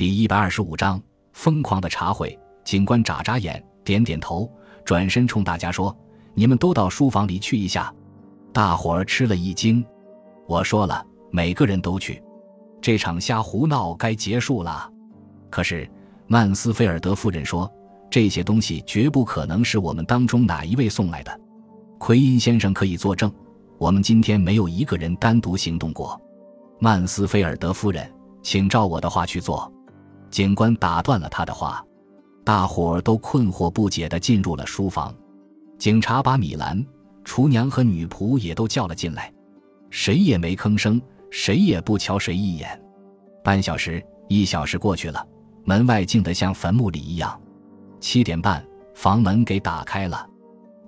第一百二十五章疯狂的茶会。警官眨眨眼，点点头，转身冲大家说：“你们都到书房里去一下。”大伙儿吃了一惊。我说了，每个人都去。这场瞎胡闹该结束了。可是曼斯菲尔德夫人说：“这些东西绝不可能是我们当中哪一位送来的。”奎因先生可以作证，我们今天没有一个人单独行动过。曼斯菲尔德夫人，请照我的话去做。警官打断了他的话。大伙儿都困惑不解地进入了书房。警察把米兰、厨娘和女仆也都叫了进来，谁也没吭声，谁也不瞧谁一眼。半小时、一小时过去了，门外静得像坟墓里一样。七点半，房门给打开了，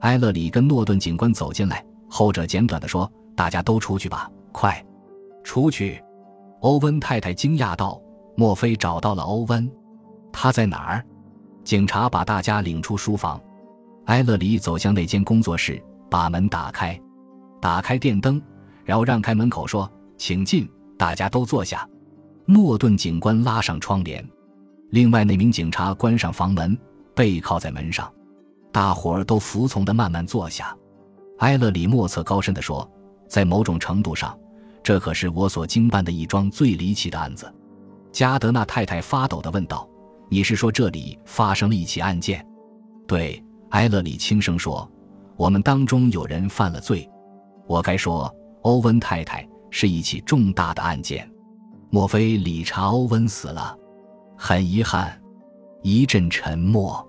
埃勒里跟诺顿警官走进来，后者简短地说：“大家都出去吧，快，出去！”欧文太太惊讶道：“莫非找到了欧文？他在哪儿？”警察把大家领出书房，埃勒里走向那间工作室，把门打开，打开电灯，然后让开门口说：“请进，大家都坐下。”诺顿警官拉上窗帘，另外那名警察关上房门，背靠在门上，大伙儿都服从的慢慢坐下。埃勒里莫测高深地说：“在某种程度上，这可是我所经办的一桩最离奇的案子。”加德纳太太发抖地问道。你是说这里发生了一起案件？对，埃勒里轻声说：“我们当中有人犯了罪。”我该说，欧文太太是一起重大的案件。莫非理查·欧文死了？很遗憾。一阵沉默。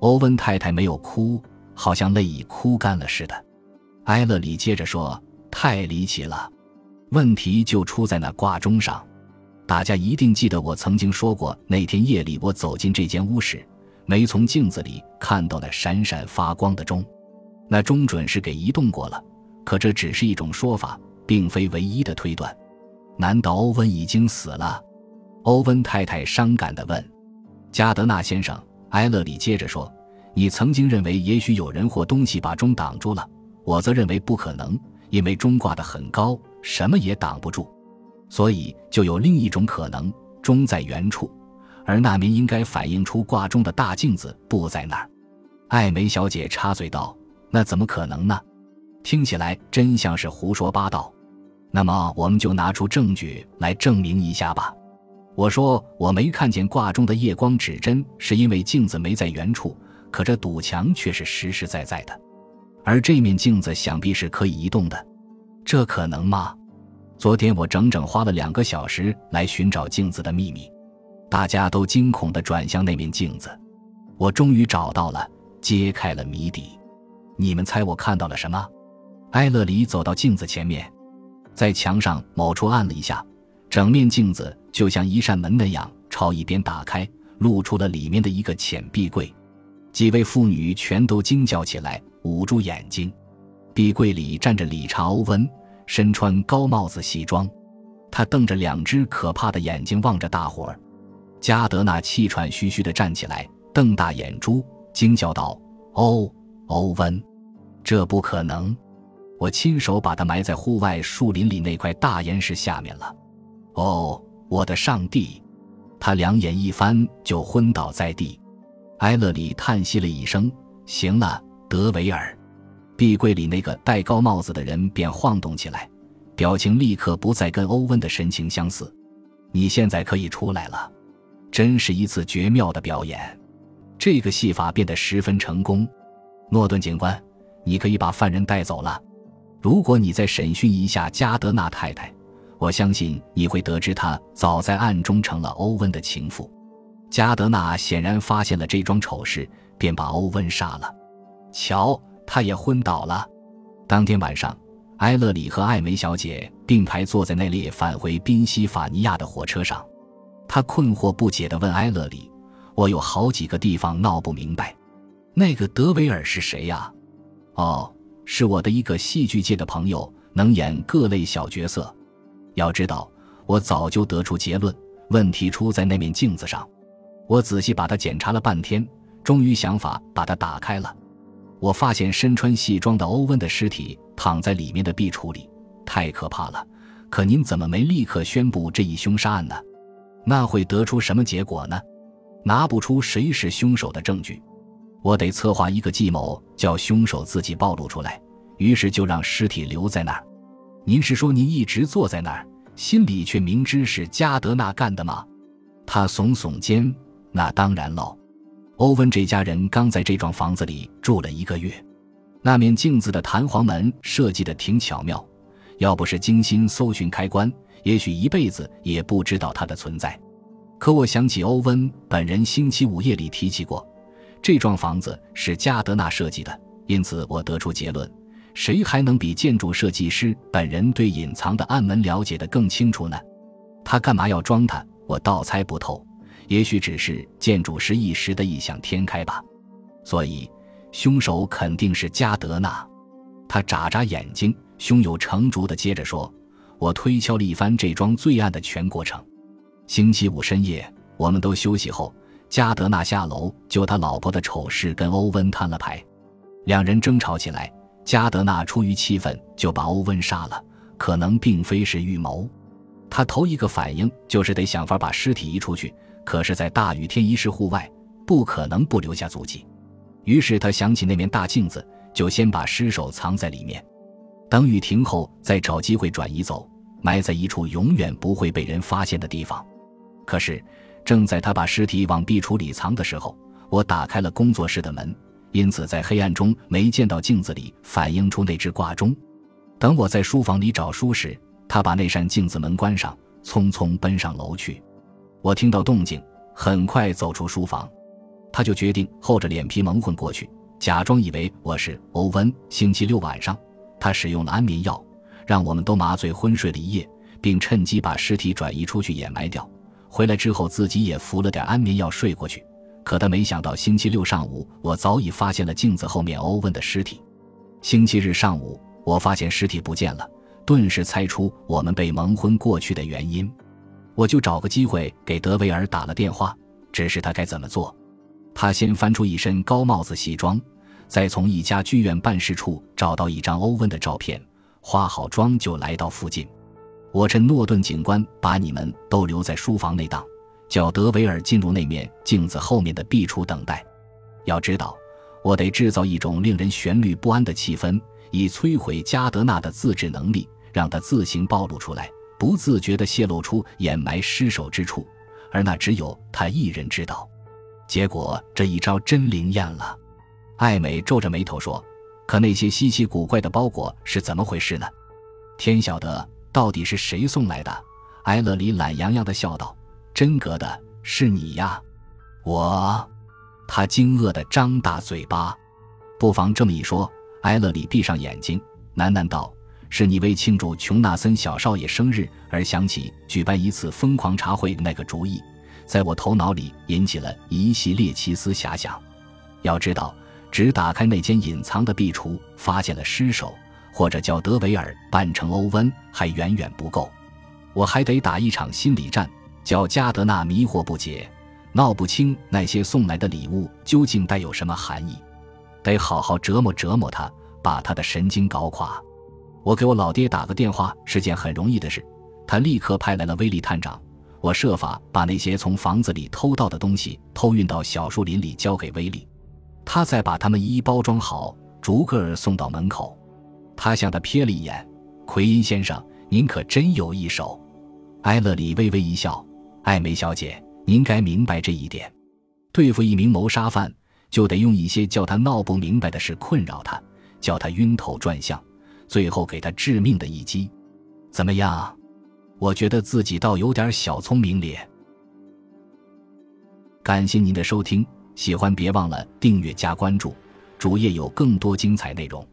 欧文太太没有哭，好像泪已哭干了似的。埃勒里接着说：“太离奇了，问题就出在那挂钟上。”大家一定记得我曾经说过，那天夜里我走进这间屋时，没从镜子里看到那闪闪发光的钟。那钟准是给移动过了，可这只是一种说法，并非唯一的推断。难道欧文已经死了？欧文太太伤感地问。加德纳先生，埃勒里接着说：“你曾经认为也许有人或东西把钟挡住了，我则认为不可能，因为钟挂得很高，什么也挡不住。”所以，就有另一种可能：钟在原处，而那面应该反映出挂钟的大镜子不在那儿。艾梅小姐插嘴道：“那怎么可能呢？听起来真像是胡说八道。”那么，我们就拿出证据来证明一下吧。我说我没看见挂钟的夜光指针，是因为镜子没在原处，可这堵墙却是实实在在的，而这面镜子想必是可以移动的，这可能吗？昨天我整整花了两个小时来寻找镜子的秘密，大家都惊恐地转向那面镜子。我终于找到了，揭开了谜底。你们猜我看到了什么？埃勒里走到镜子前面，在墙上某处按了一下，整面镜子就像一扇门那样朝一边打开，露出了里面的一个浅壁柜。几位妇女全都惊叫起来，捂住眼睛。壁柜里站着理查·欧文。身穿高帽子西装，他瞪着两只可怕的眼睛望着大伙儿。加德纳气喘吁吁地站起来，瞪大眼珠，惊叫道：“哦，欧文，这不可能！我亲手把他埋在户外树林里那块大岩石下面了。哦，我的上帝！”他两眼一翻，就昏倒在地。埃勒里叹息了一声：“行了，德维尔。”壁柜里那个戴高帽子的人便晃动起来，表情立刻不再跟欧文的神情相似。你现在可以出来了，真是一次绝妙的表演。这个戏法变得十分成功。诺顿警官，你可以把犯人带走了。如果你再审讯一下加德纳太太，我相信你会得知她早在暗中成了欧文的情妇。加德纳显然发现了这桩丑事，便把欧文杀了。瞧。他也昏倒了。当天晚上，埃勒里和艾梅小姐并排坐在那列返回宾夕法尼亚的火车上。他困惑不解地问埃勒里：“我有好几个地方闹不明白，那个德维尔是谁呀？”“哦，是我的一个戏剧界的朋友，能演各类小角色。要知道，我早就得出结论，问题出在那面镜子上。我仔细把它检查了半天，终于想法把它打开了。”我发现身穿戏装的欧文的尸体躺在里面的壁橱里，太可怕了。可您怎么没立刻宣布这一凶杀案呢？那会得出什么结果呢？拿不出谁是凶手的证据。我得策划一个计谋，叫凶手自己暴露出来。于是就让尸体留在那儿。您是说您一直坐在那儿，心里却明知是加德纳干的吗？他耸耸肩。那当然喽。欧文这家人刚在这幢房子里住了一个月。那面镜子的弹簧门设计的挺巧妙，要不是精心搜寻开关，也许一辈子也不知道它的存在。可我想起欧文本人星期五夜里提起过，这幢房子是加德纳设计的，因此我得出结论。谁还能比建筑设计师本人对隐藏的暗门了解的更清楚呢？他干嘛要装它？我倒猜不透。也许只是建筑师一时的异想天开吧。所以，凶手肯定是加德纳。他眨眨眼睛，胸有成竹地接着说：“我推敲了一番这桩罪案的全过程。星期五深夜，我们都休息后，加德纳下楼就他老婆的丑事跟欧文摊了牌，两人争吵起来。”加德纳出于气愤，就把欧文杀了。可能并非是预谋，他头一个反应就是得想法把尸体移出去。可是，在大雨天遗失户外，不可能不留下足迹。于是他想起那面大镜子，就先把尸首藏在里面，等雨停后再找机会转移走，埋在一处永远不会被人发现的地方。可是，正在他把尸体往壁橱里藏的时候，我打开了工作室的门。因此，在黑暗中没见到镜子里反映出那只挂钟。等我在书房里找书时，他把那扇镜子门关上，匆匆奔上楼去。我听到动静，很快走出书房。他就决定厚着脸皮蒙混过去，假装以为我是欧文。星期六晚上，他使用了安眠药，让我们都麻醉昏睡了一夜，并趁机把尸体转移出去掩埋掉。回来之后，自己也服了点安眠药睡过去。可他没想到，星期六上午，我早已发现了镜子后面欧文的尸体。星期日上午，我发现尸体不见了，顿时猜出我们被蒙混过去的原因。我就找个机会给德维尔打了电话，指示他该怎么做。他先翻出一身高帽子西装，再从一家剧院办事处找到一张欧文的照片，化好妆就来到附近。我趁诺顿警官把你们都留在书房内档。叫德维尔进入那面镜子后面的壁橱等待。要知道，我得制造一种令人旋律不安的气氛，以摧毁加德纳的自制能力，让他自行暴露出来，不自觉地泄露出掩埋尸首之处，而那只有他一人知道。结果这一招真灵验了。艾美皱着眉头说：“可那些稀奇古怪的包裹是怎么回事呢？天晓得，到底是谁送来的？”埃勒里懒洋洋地笑道。真格的是你呀，我。他惊愕地张大嘴巴。不妨这么一说，埃勒里闭上眼睛，喃喃道：“是你为庆祝琼纳森小少爷生日而想起举办一次疯狂茶会那个主意，在我头脑里引起了一系列奇思遐想。要知道，只打开那间隐藏的壁橱，发现了尸首，或者叫德维尔扮成欧温，还远远不够。我还得打一场心理战。”叫加德纳迷惑不解，闹不清那些送来的礼物究竟带有什么含义，得好好折磨折磨他，把他的神经搞垮。我给我老爹打个电话是件很容易的事，他立刻派来了威利探长。我设法把那些从房子里偷到的东西偷运到小树林里交给威利，他再把它们一一包装好，逐个送到门口。他向他瞥了一眼，奎因先生，您可真有一手。埃勒里微微一笑。艾梅小姐，您该明白这一点：对付一名谋杀犯，就得用一些叫他闹不明白的事困扰他，叫他晕头转向，最后给他致命的一击。怎么样？我觉得自己倒有点小聪明咧。感谢您的收听，喜欢别忘了订阅加关注，主页有更多精彩内容。